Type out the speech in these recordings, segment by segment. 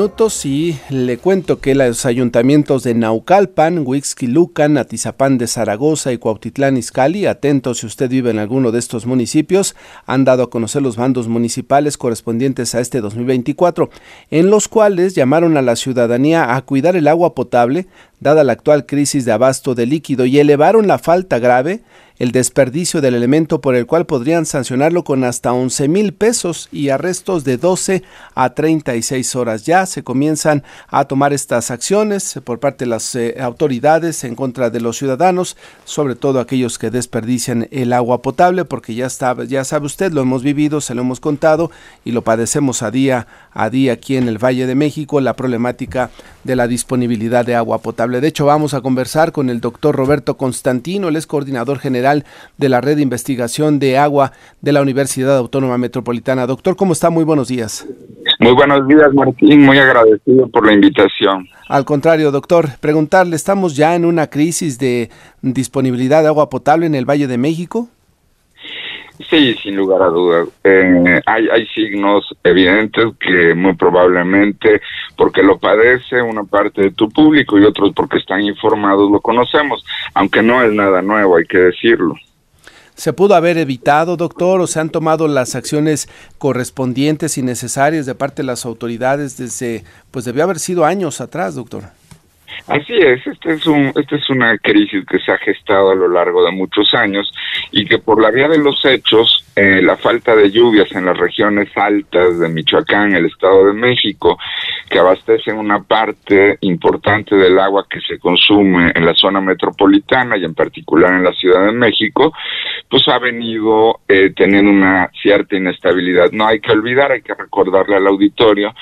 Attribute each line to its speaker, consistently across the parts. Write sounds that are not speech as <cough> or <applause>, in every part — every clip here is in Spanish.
Speaker 1: minutos y le cuento que los ayuntamientos de Naucalpan, Huixquilucan, Atizapán de Zaragoza y Cuautitlán Izcalli, atentos si usted vive en alguno de estos municipios, han dado a conocer los bandos municipales correspondientes a este 2024, en los cuales llamaron a la ciudadanía a cuidar el agua potable, dada la actual crisis de abasto de líquido, y elevaron la falta grave el desperdicio del elemento por el cual podrían sancionarlo con hasta 11 mil pesos y arrestos de 12 a 36 horas. Ya se comienzan a tomar estas acciones por parte de las eh, autoridades en contra de los ciudadanos, sobre todo aquellos que desperdician el agua potable, porque ya, está, ya sabe usted, lo hemos vivido, se lo hemos contado y lo padecemos a día a día aquí en el Valle de México, la problemática de la disponibilidad de agua potable. De hecho, vamos a conversar con el doctor Roberto Constantino, él es coordinador general de la Red de Investigación de Agua de la Universidad Autónoma Metropolitana. Doctor, ¿cómo está? Muy buenos días.
Speaker 2: Muy buenos días, Martín. Muy agradecido por la invitación.
Speaker 1: Al contrario, doctor, preguntarle, ¿estamos ya en una crisis de disponibilidad de agua potable en el Valle de México?
Speaker 2: Sí, sin lugar a dudas. Eh, hay, hay signos evidentes que muy probablemente porque lo padece una parte de tu público y otros porque están informados lo conocemos, aunque no es nada nuevo, hay que decirlo.
Speaker 1: ¿Se pudo haber evitado, doctor, o se han tomado las acciones correspondientes y necesarias de parte de las autoridades desde, pues debió haber sido años atrás, doctor?
Speaker 2: Así es, este es un, esta es una crisis que se ha gestado a lo largo de muchos años y que por la vía de los hechos, eh, la falta de lluvias en las regiones altas de Michoacán, el Estado de México, que abastecen una parte importante del agua que se consume en la zona metropolitana y en particular en la Ciudad de México, pues ha venido eh, teniendo una cierta inestabilidad. No hay que olvidar, hay que recordarle al auditorio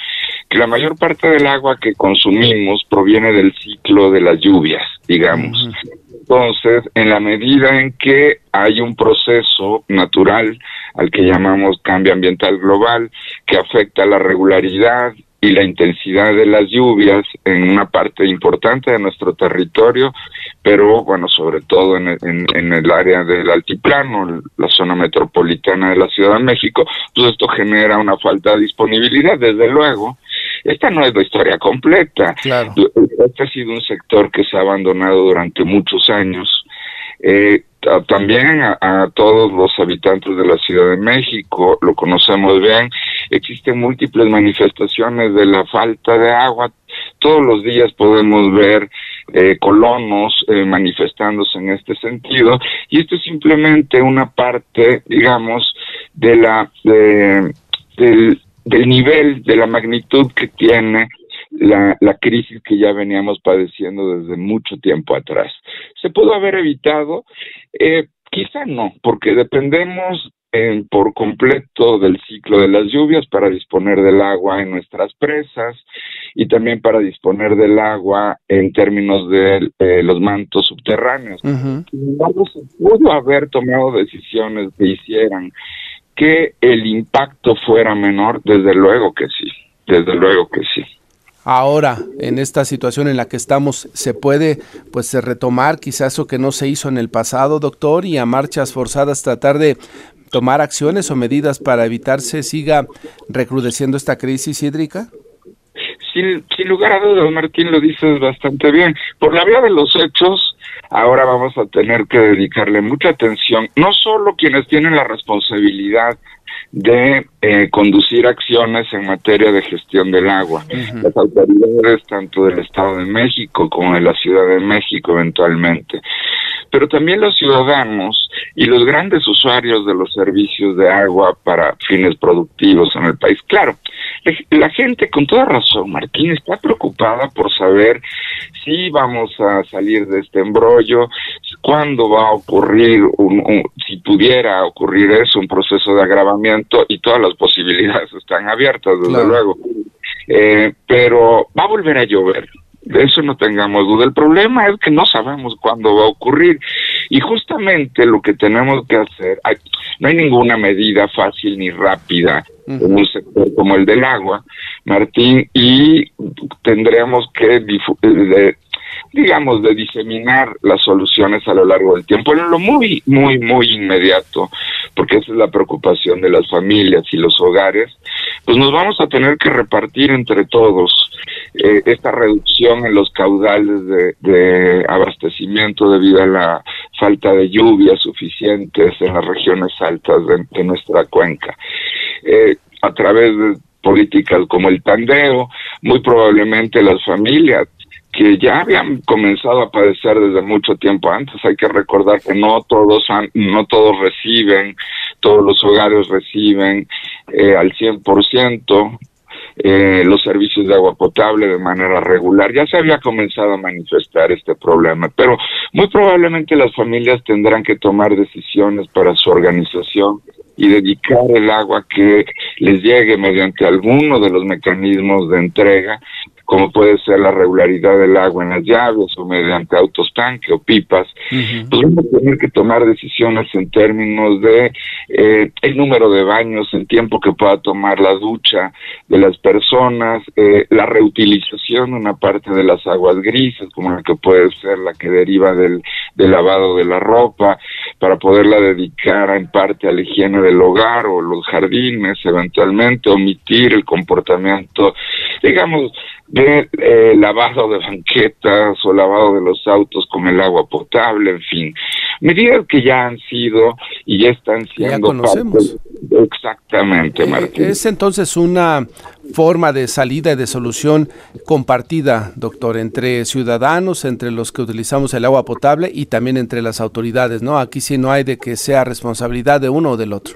Speaker 2: que la mayor parte del agua que consumimos proviene del ciclo de las lluvias, digamos. Entonces, en la medida en que hay un proceso natural al que llamamos cambio ambiental global, que afecta la regularidad y la intensidad de las lluvias en una parte importante de nuestro territorio, pero bueno, sobre todo en, en, el área del altiplano, la zona metropolitana de la Ciudad de México, pues esto genera una falta de disponibilidad, desde luego, esta no es la historia completa. Este ha sido un sector que se ha abandonado durante muchos años. Eh, también a, todos los habitantes de la Ciudad de México, lo conocemos bien, existen múltiples manifestaciones de la falta de agua. Todos los días podemos ver eh, colonos eh, manifestándose en este sentido y esto es simplemente una parte, digamos, de la de, del, del nivel, de la magnitud que tiene la, la, crisis que ya veníamos padeciendo desde mucho tiempo atrás. ¿Se pudo haber evitado? Eh, quizá no, porque dependemos por completo del ciclo de las lluvias para disponer del agua en nuestras presas y también para disponer del agua en términos de eh, los mantos subterráneos. se pudo haber tomado decisiones que hicieran que el impacto fuera menor, desde luego que sí, desde luego que sí.
Speaker 1: Ahora, en esta situación en la que estamos, ¿se puede pues retomar quizás eso que no se hizo en el pasado, doctor, y a marchas forzadas tratar de tomar acciones o medidas para evitarse siga recrudeciendo esta crisis hídrica?
Speaker 2: Sin, sin lugar a dudas, Martín, lo dices bastante bien. Por la vía de los hechos, ahora vamos a tener que dedicarle mucha atención, no solo quienes tienen la responsabilidad de eh, conducir acciones en materia de gestión del agua. Las autoridades tanto del Estado de México como de la Ciudad de México eventualmente, pero también los ciudadanos y los grandes usuarios de los servicios de agua para fines productivos en el país. Claro, la gente con toda razón, Martín, está preocupada por saber si vamos a salir de este embrollo, cuándo va a ocurrir, un, si pudiera ocurrir eso, un proceso de agravamiento y todas las posibilidades están abiertas, desde luego. Eh, pero va a volver a llover, de eso no tengamos duda. El problema es que no sabemos cuándo va a ocurrir y justamente lo que tenemos que hacer, no hay ninguna medida fácil ni rápida en un sector como el del agua, Martín, y tendremos que digamos, de diseminar las soluciones a lo largo del tiempo, en lo muy, muy, muy inmediato, porque esa es la preocupación de las familias y los hogares, pues nos vamos a tener que repartir entre todos eh, esta reducción en los caudales de, abastecimiento debido a la falta de lluvias suficientes en las regiones altas de, nuestra cuenca. Eh, a través de políticas como el tandeo, muy probablemente las familias que ya habían comenzado a padecer desde mucho tiempo antes. Hay que recordar que no todos no todos reciben, todos los hogares reciben eh, al 100% eh, los servicios de agua potable de manera regular. Ya se había comenzado a manifestar este problema, pero muy probablemente las familias tendrán que tomar decisiones para su organización y dedicar el agua que les llegue mediante alguno de los mecanismos de entrega como puede ser la regularidad del agua en las llaves o mediante autos tanque o pipas, pues vamos a tener que tomar decisiones en términos de eh, el número de baños, el tiempo que pueda tomar la ducha de las personas, eh, la reutilización de una parte de las aguas grises, como la que puede ser la que deriva del, del lavado de la ropa, para poderla dedicar en parte a la higiene del hogar o los jardines, eventualmente omitir el comportamiento, <laughs> digamos, de eh, lavado de banquetas o lavado de los autos con el agua potable, en fin, medidas que ya han sido y ya están siendo
Speaker 1: ya conocemos.
Speaker 2: exactamente, eh, Martín.
Speaker 1: Es entonces una forma de salida y de solución compartida, doctor, entre ciudadanos, entre los que utilizamos el agua potable y también entre las autoridades, ¿no? Aquí sí no hay de que sea responsabilidad de uno o del otro.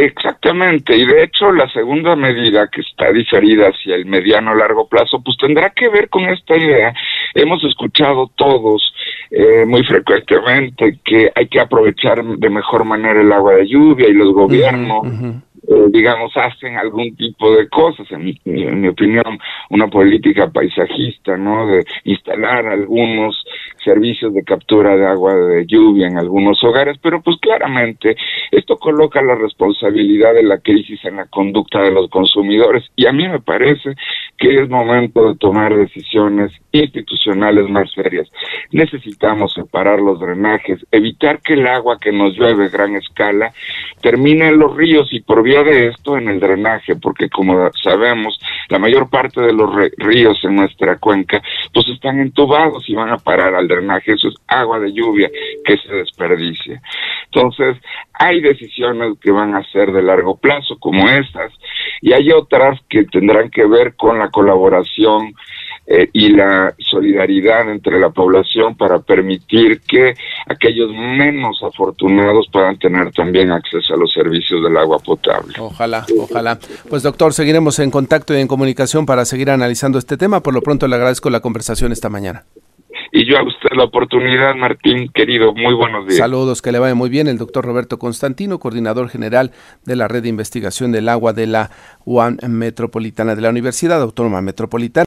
Speaker 2: Exactamente, y de hecho la segunda medida que está diferida hacia el mediano largo plazo, pues tendrá que ver con esta idea. Hemos escuchado todos eh, muy frecuentemente que hay que aprovechar de mejor manera el agua de lluvia y los gobiernos. Eh, digamos, hacen algún tipo de cosas, en mi, en mi opinión, una política paisajista, ¿no? De instalar algunos servicios de captura de agua de lluvia en algunos hogares, pero pues claramente esto coloca la responsabilidad de la crisis en la conducta de los consumidores y a mí me parece que es momento de tomar decisiones institucionales más serias. Necesitamos separar los drenajes, evitar que el agua que nos llueve a gran escala termine en los ríos y por vía de esto en el drenaje, porque como sabemos, la mayor parte de los ríos en nuestra cuenca pues están entubados y van a parar al drenaje, eso es agua de lluvia que se desperdicia. Entonces, hay decisiones que van a ser de largo plazo como estas y hay otras que tendrán que ver con la colaboración eh, y la solidaridad entre la población para permitir que aquellos menos afortunados puedan tener también acceso a los servicios del agua potable.
Speaker 1: Ojalá, ojalá. Pues doctor, seguiremos en contacto y en comunicación para seguir analizando este tema. Por lo pronto le agradezco la conversación esta mañana.
Speaker 2: Y yo a usted la oportunidad, Martín, querido, muy buenos días.
Speaker 1: Saludos, que le vaya muy bien. El doctor Roberto Constantino, coordinador general de la Red de Investigación del Agua de la UAM Metropolitana de la Universidad Autónoma Metropolitana.